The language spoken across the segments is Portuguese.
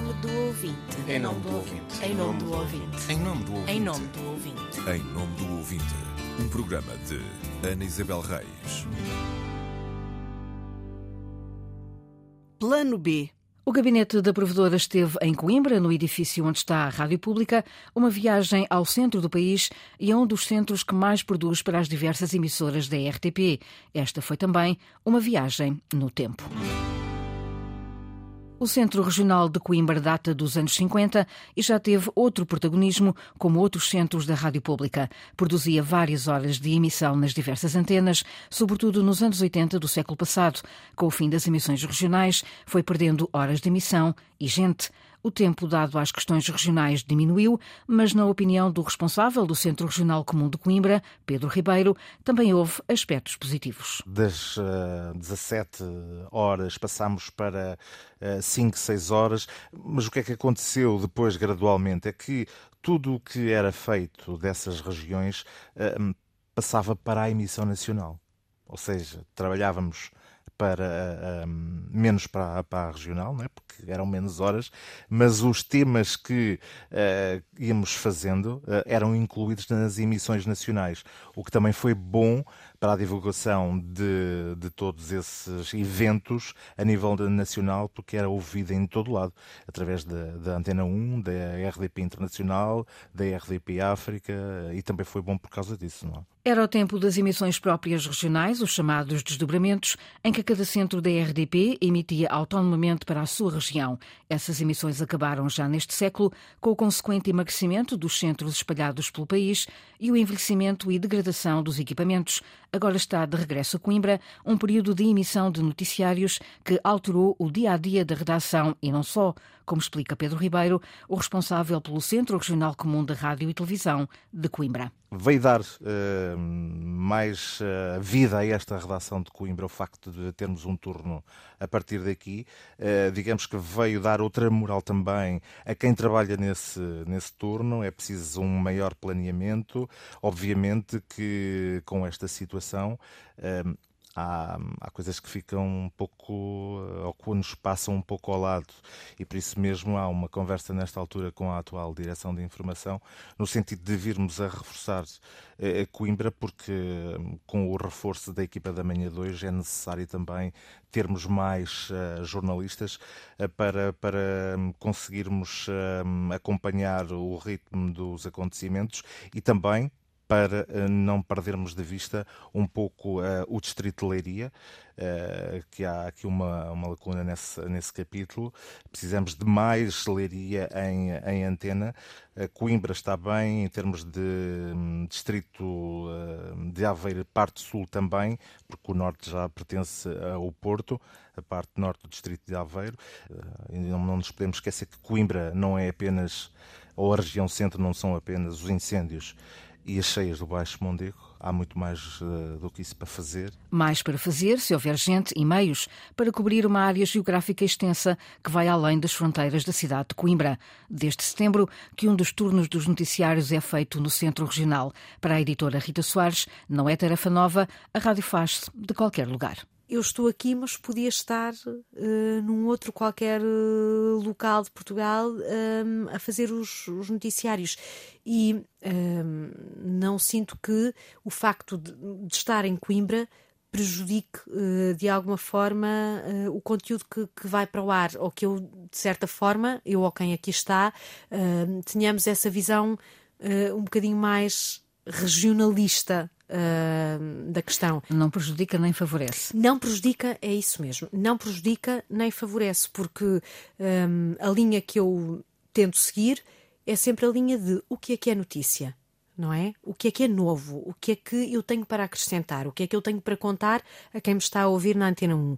nome do ouvinte. Em nome do ouvinte. Em nome do ouvinte. Em nome do ouvinte. Em nome do ouvinte. Em nome do ouvinte, um programa de Ana Isabel Reis. Plano B. O gabinete da provedora esteve em Coimbra, no edifício onde está a Rádio Pública, uma viagem ao centro do país e a um dos centros que mais produz para as diversas emissoras da RTP. Esta foi também uma viagem no tempo. O Centro Regional de Coimbra data dos anos 50 e já teve outro protagonismo, como outros centros da rádio pública. Produzia várias horas de emissão nas diversas antenas, sobretudo nos anos 80 do século passado. Com o fim das emissões regionais, foi perdendo horas de emissão e gente. O tempo dado às questões regionais diminuiu, mas, na opinião do responsável do Centro Regional Comum de Coimbra, Pedro Ribeiro, também houve aspectos positivos. Das uh, 17 horas passámos para uh, 5, 6 horas, mas o que é que aconteceu depois, gradualmente? É que tudo o que era feito dessas regiões uh, passava para a emissão nacional. Ou seja, trabalhávamos para um, menos para, para a regional, não é? porque eram menos horas, mas os temas que uh, íamos fazendo uh, eram incluídos nas emissões nacionais, o que também foi bom para a divulgação de, de todos esses eventos a nível nacional, porque era ouvido em todo lado, através da, da Antena 1, da RDP Internacional, da RDP África, e também foi bom por causa disso, não é? Era o tempo das emissões próprias regionais, os chamados desdobramentos, em que cada centro da RDP emitia autonomamente para a sua região. Essas emissões acabaram já neste século, com o consequente emagrecimento dos centros espalhados pelo país e o envelhecimento e degradação dos equipamentos. Agora está de regresso a Coimbra um período de emissão de noticiários que alterou o dia a dia da redação e não só, como explica Pedro Ribeiro, o responsável pelo Centro Regional Comum de Rádio e Televisão de Coimbra. Veio dar uh, mais uh, vida a esta redação de Coimbra o facto de termos um turno a partir daqui. Uh, digamos que veio dar outra moral também a quem trabalha nesse, nesse turno. É preciso um maior planeamento. Obviamente que com esta situação há, há coisas que ficam um pouco, ou que nos passam um pouco ao lado, e por isso mesmo há uma conversa nesta altura com a atual Direção de Informação, no sentido de virmos a reforçar eh, Coimbra, porque hum, com o reforço da equipa da manhã 2 é necessário também termos mais uh, jornalistas uh, para, para um, conseguirmos uh, acompanhar o ritmo dos acontecimentos e também para eh, não perdermos de vista um pouco uh, o Distrito de Leiria, uh, que há aqui uma, uma lacuna nesse, nesse capítulo. Precisamos de mais Leiria em, em antena. Coimbra está bem em termos de um, Distrito de Aveiro, parte sul também, porque o norte já pertence ao Porto, a parte norte do Distrito de Aveiro. não, não nos podemos esquecer que Coimbra não é apenas, ou a região centro não são apenas os incêndios e as cheias do Baixo Mondego. Há muito mais uh, do que isso para fazer. Mais para fazer, se houver gente e meios, para cobrir uma área geográfica extensa que vai além das fronteiras da cidade de Coimbra. Desde setembro, que um dos turnos dos noticiários é feito no Centro Regional. Para a editora Rita Soares, não é tarefa nova, a rádio faz-se de qualquer lugar eu estou aqui, mas podia estar uh, num outro qualquer uh, local de Portugal um, ehm, a fazer os, os noticiários. E um, não sinto que o facto de, de estar em Coimbra prejudique uh, de alguma forma o conteúdo que, que, vai para o ar, ou que eu, de certa forma, eu ou quem aqui está, ehm, tenhamos essa visão um bocadinho mais regionalista uh, da questão. Não prejudica nem favorece. Não prejudica, é isso mesmo. Não prejudica nem favorece, porque um, a linha que eu tento seguir é sempre a linha de o que é que é notícia. Não é? O que é que é novo? O que é que eu tenho para acrescentar? O que é que eu tenho para contar a quem me está a ouvir na Antena 1?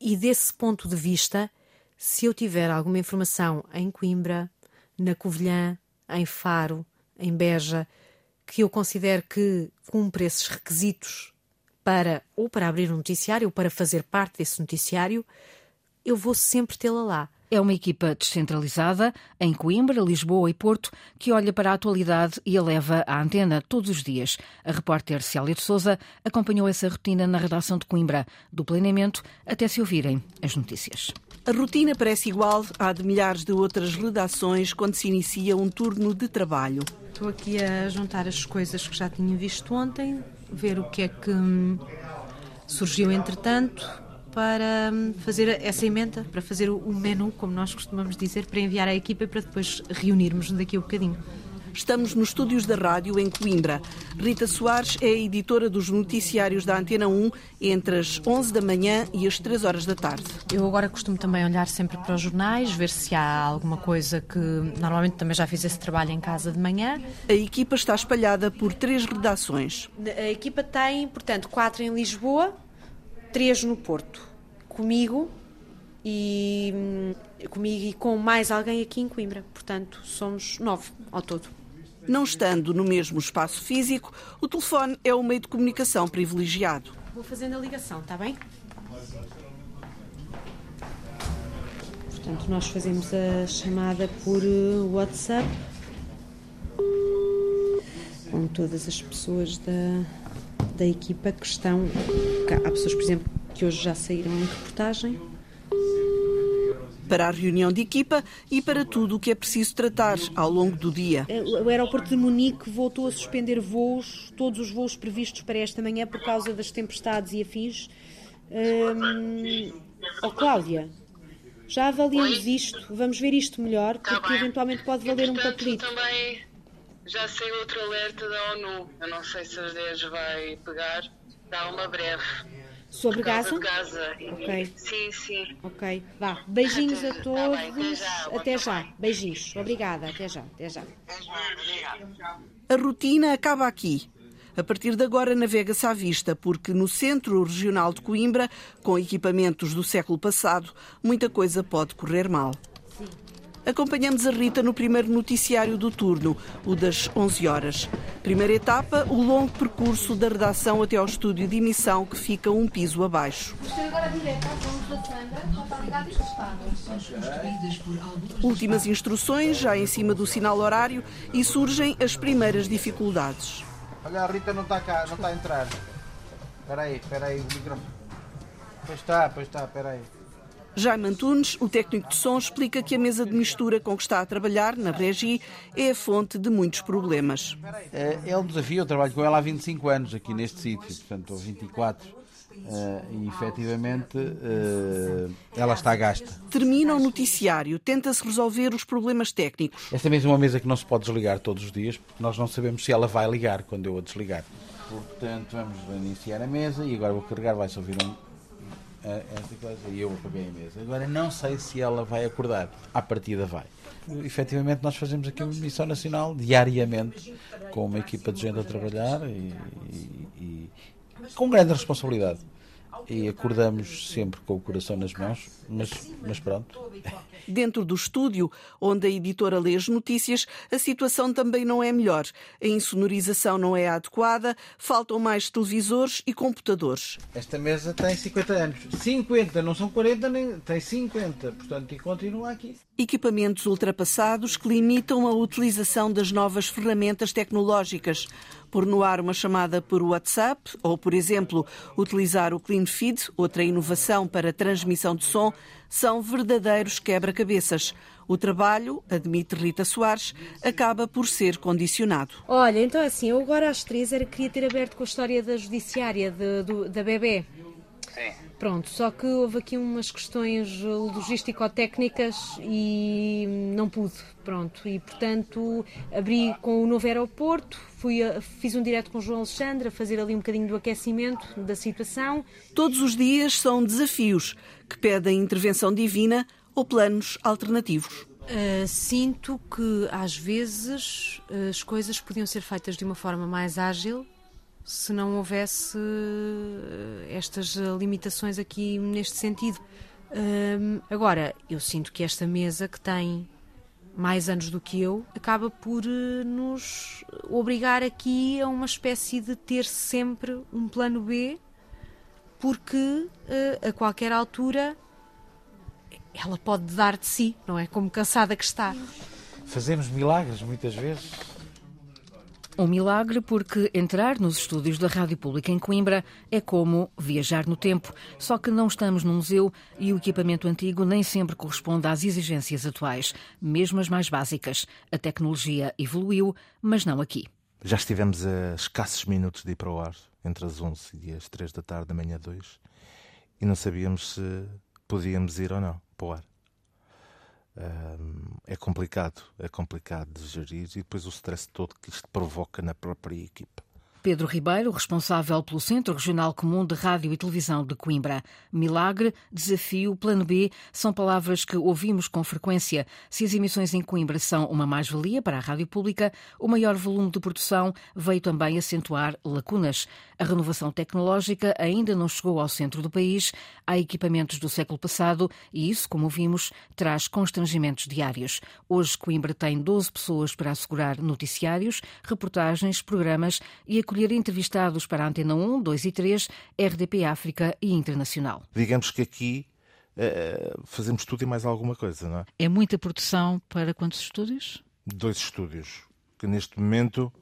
E desse ponto de vista, se eu tiver alguma informação em Coimbra, na Covilhã, em Faro, em Beja, que eu considero que cumpre esses requisitos para ou para abrir um noticiário ou para fazer parte desse noticiário, eu vou sempre tê-la lá. É uma equipa descentralizada em Coimbra, Lisboa e Porto que olha para a atualidade e a leva à antena todos os dias. A repórter Célia de Souza acompanhou essa rotina na redação de Coimbra, do planeamento até se ouvirem as notícias. A rotina parece igual à de milhares de outras redações quando se inicia um turno de trabalho. Estou aqui a juntar as coisas que já tinha visto ontem, ver o que é que hum, surgiu entretanto para hum, fazer essa emenda, para fazer o menu, como nós costumamos dizer, para enviar à equipa e para depois reunirmos daqui a um bocadinho. Estamos nos estúdios da rádio em Coimbra. Rita Soares é a editora dos noticiários da Antena 1 entre as 11 da manhã e as 3 horas da tarde. Eu agora costumo também olhar sempre para os jornais, ver se há alguma coisa que. Normalmente também já fiz esse trabalho em casa de manhã. A equipa está espalhada por três redações. A equipa tem, portanto, quatro em Lisboa, três no Porto. Comigo e hum, comigo e com mais alguém aqui em Coimbra. Portanto, somos nove ao todo. Não estando no mesmo espaço físico, o telefone é o meio de comunicação privilegiado. Vou fazendo a ligação, está bem? Portanto, nós fazemos a chamada por eh, WhatsApp com todas as pessoas da, da equipa que estão. Há pessoas, por exemplo, que hoje já saíram em reportagem para a reunião de equipa e para tudo o que é preciso tratar ao longo do dia. O aeroporto de Munique voltou a suspender voos, todos os voos previstos para esta manhã por causa das tempestades e afins. Hum, oh, Cláudia, já avaliamos isto, vamos ver isto melhor, tá porque eventualmente pode valer um papelito. também já saiu outro alerta da ONU. Eu não sei se as 10 vai pegar, dá uma breve. Sobre Gaza? Gaza. Ok. Sim, sim. Ok, vá. Beijinhos até, a todos. Tá bem, já. Até já. Beijinhos. Obrigada. Até já. Até já. A rotina acaba aqui. A partir de agora navega-se à vista, porque no Centro Regional de Coimbra, com equipamentos do século passado, muita coisa pode correr mal. Acompanhamos a Rita no primeiro noticiário do turno, o das 11 horas. Primeira etapa, o longo percurso da redação até ao estúdio de emissão, que fica um piso abaixo. Últimas instruções, já em cima do sinal horário, e surgem as primeiras dificuldades. Olha, a Rita não está cá, não está a entrar. Espera aí, espera aí, o microfone. Pois está, pois está, espera aí. Jaime Antunes, o técnico de som, explica que a mesa de mistura com que está a trabalhar, na Regi, é a fonte de muitos problemas. É, é um desafio, eu trabalho com ela há 25 anos aqui neste sítio, portanto, ou 24. Uh, e efetivamente uh, ela está gasta. Termina o noticiário, tenta-se resolver os problemas técnicos. Esta mesa é uma mesa que não se pode desligar todos os dias, porque nós não sabemos se ela vai ligar quando eu a desligar. Portanto, vamos iniciar a mesa e agora vou carregar, vai-se ouvir um, coisa e eu apaguei a mesa. Agora não sei se ela vai acordar. À partida vai. Efetivamente nós fazemos aqui uma missão nacional diariamente com uma equipa de gente a trabalhar e, e, e com grande responsabilidade e acordamos sempre com o coração nas mãos, mas, mas pronto. Dentro do estúdio, onde a editora lê as notícias, a situação também não é melhor. A insonorização não é adequada, faltam mais televisores e computadores. Esta mesa tem 50 anos. 50, não são 40, nem tem 50, portanto, e continua aqui. Equipamentos ultrapassados que limitam a utilização das novas ferramentas tecnológicas por no ar uma chamada por WhatsApp ou, por exemplo, utilizar o Clean Feed, outra inovação para transmissão de som, são verdadeiros quebra-cabeças. O trabalho, admite Rita Soares, acaba por ser condicionado. Olha, então é assim, eu agora às três era queria ter aberto com a história da judiciária de, do, da bebê. Sim. Pronto, só que houve aqui umas questões logístico-técnicas e não pude, pronto. E, portanto, abri com o novo aeroporto, fui a, fiz um direto com o João Alexandre a fazer ali um bocadinho do aquecimento da situação. Todos os dias são desafios que pedem intervenção divina ou planos alternativos. Uh, sinto que às vezes as coisas podiam ser feitas de uma forma mais ágil se não houvesse eh, estas limitações aqui neste sentido. agora, eu sinto que esta mesa que tem mais anos do que eu acaba por eh, nos obrigar aqui a uma espécie de ter sempre um plano B, porque eh, a qualquer altura ela pode dar de si, não é? Como cansada que está. Fazemos milagres muitas vezes. Um milagre porque entrar nos estúdios da Rádio Pública em Coimbra é como viajar no tempo, só que não estamos num museu e o equipamento antigo nem sempre corresponde às exigências atuais, mesmo as mais básicas. A tecnologia evoluiu, mas não aqui. Já estivemos a escassos minutos de ir para o ar, entre as 11 e as 3 da tarde da manhã 2, e não sabíamos se podíamos ir ou não para o ar é complicado, é complicado de gerir e depois o stress todo que isto provoca na própria equipa. Pedro Ribeiro, responsável pelo Centro Regional Comum de Rádio e Televisão de Coimbra. Milagre, desafio, plano B são palavras que ouvimos com frequência. Se as emissões em Coimbra são uma mais-valia para a rádio pública, o maior volume de produção veio também acentuar lacunas. A renovação tecnológica ainda não chegou ao centro do país, há equipamentos do século passado e isso, como vimos, traz constrangimentos diários. Hoje, Coimbra tem 12 pessoas para assegurar noticiários, reportagens, programas e a escolher entrevistados para a Antena 1, 2 e 3, RDP África e Internacional. Digamos que aqui uh, fazemos tudo e mais alguma coisa, não é? É muita produção para quantos estúdios? Dois estúdios, que neste momento,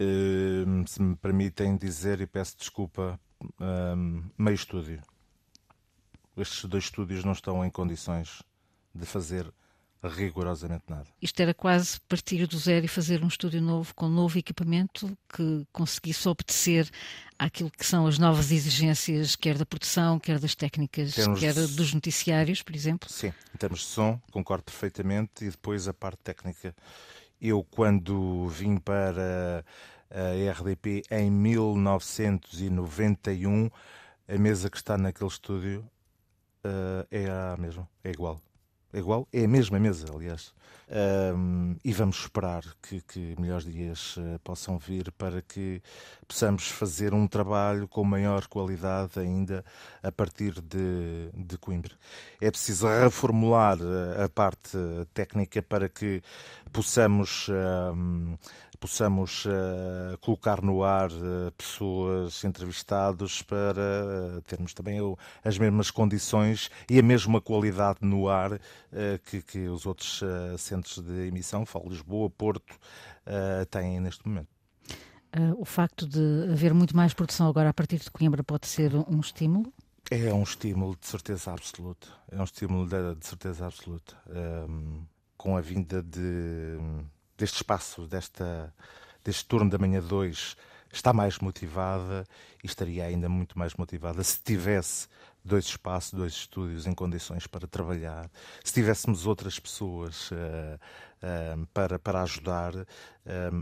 uh, se me permitem dizer, e peço desculpa, uh, meio estúdio. Estes dois estúdios não estão em condições de fazer rigorosamente nada. Isto era quase partir do zero e fazer um estúdio novo com novo equipamento que conseguisse obedecer àquilo que são as novas exigências, quer da produção, quer das técnicas, quer dos noticiários, por exemplo? Sim, em termos de som, concordo perfeitamente, e depois a parte técnica. Eu, quando vim para a RDP em 1991, a mesa que está naquele estúdio uh, é a mesma, é igual é igual, é a mesma mesa, aliás. Um, e vamos esperar que, que melhores dias uh, possam vir para que possamos fazer um trabalho com maior qualidade ainda a partir de, de Coimbra. É preciso reformular uh, a parte técnica para que possamos uh, possamos uh, colocar no ar uh, pessoas entrevistados para uh, termos também as mesmas condições e a mesma qualidade no ar que, que, os outros centros de emissão, falo Lisboa, Porto, têm neste momento. o facto de haver muito mais produção agora a partir de Coimbra pode ser um estímulo? É um estímulo de certeza absoluta. É um estímulo de, de certeza absoluta. Um, com a vinda de deste espaço, desta, deste turno da manhã 2, está mais motivada e estaria ainda muito mais motivada se tivesse dois espaços, dois estúdios em condições para trabalhar, se tivéssemos outras pessoas uh, para, para ajudar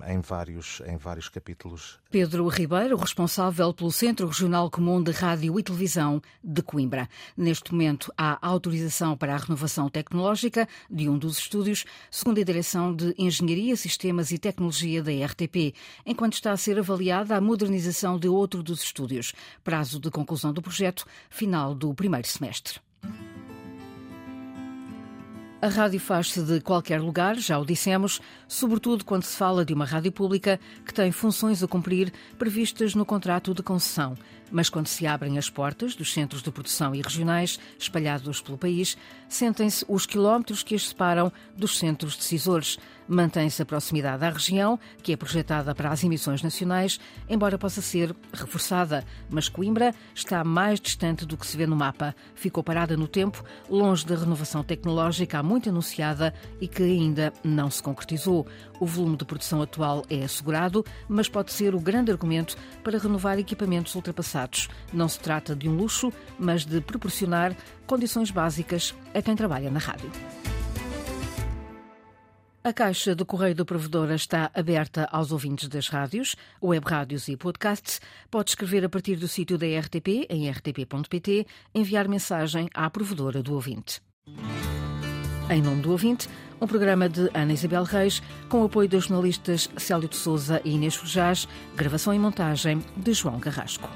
em, vários, em vários capítulos. Pedro Ribeiro, responsável pelo Centro Regional Comum de Rádio e Televisão de Coimbra. Neste momento, há autorização para a renovação tecnológica de um dos estúdios, segundo a Direção de Engenharia, Sistemas e Tecnologia da RTP, enquanto está a ser avaliada a modernização de outro dos estúdios. Prazo de conclusão do projeto, final do primeiro semestre. A rádio faz-se de qualquer lugar, já o dissemos, sobretudo quando se fala de uma rádio pública que tem funções a cumprir previstas no contrato de concessão. Mas quando se abrem as portas dos centros de produção e regionais espalhados pelo país, sentem-se os quilómetros que as separam dos centros decisores. Mantém-se a proximidade à região, que é projetada para as emissões nacionais, embora possa ser reforçada. Mas Coimbra está mais distante do que se vê no mapa. Ficou parada no tempo, longe da renovação tecnológica há muito anunciada e que ainda não se concretizou. O volume de produção atual é assegurado, mas pode ser o grande argumento para renovar equipamentos ultrapassados. Não se trata de um luxo, mas de proporcionar condições básicas a quem trabalha na rádio. A caixa do Correio do Provedora está aberta aos ouvintes das rádios, web rádios e podcasts. Pode escrever a partir do sítio da RTP, em rtp.pt, enviar mensagem à provedora do ouvinte. Em nome do ouvinte, um programa de Ana Isabel Reis, com apoio dos jornalistas Célio de Souza e Inês Fujás, gravação e montagem de João Carrasco.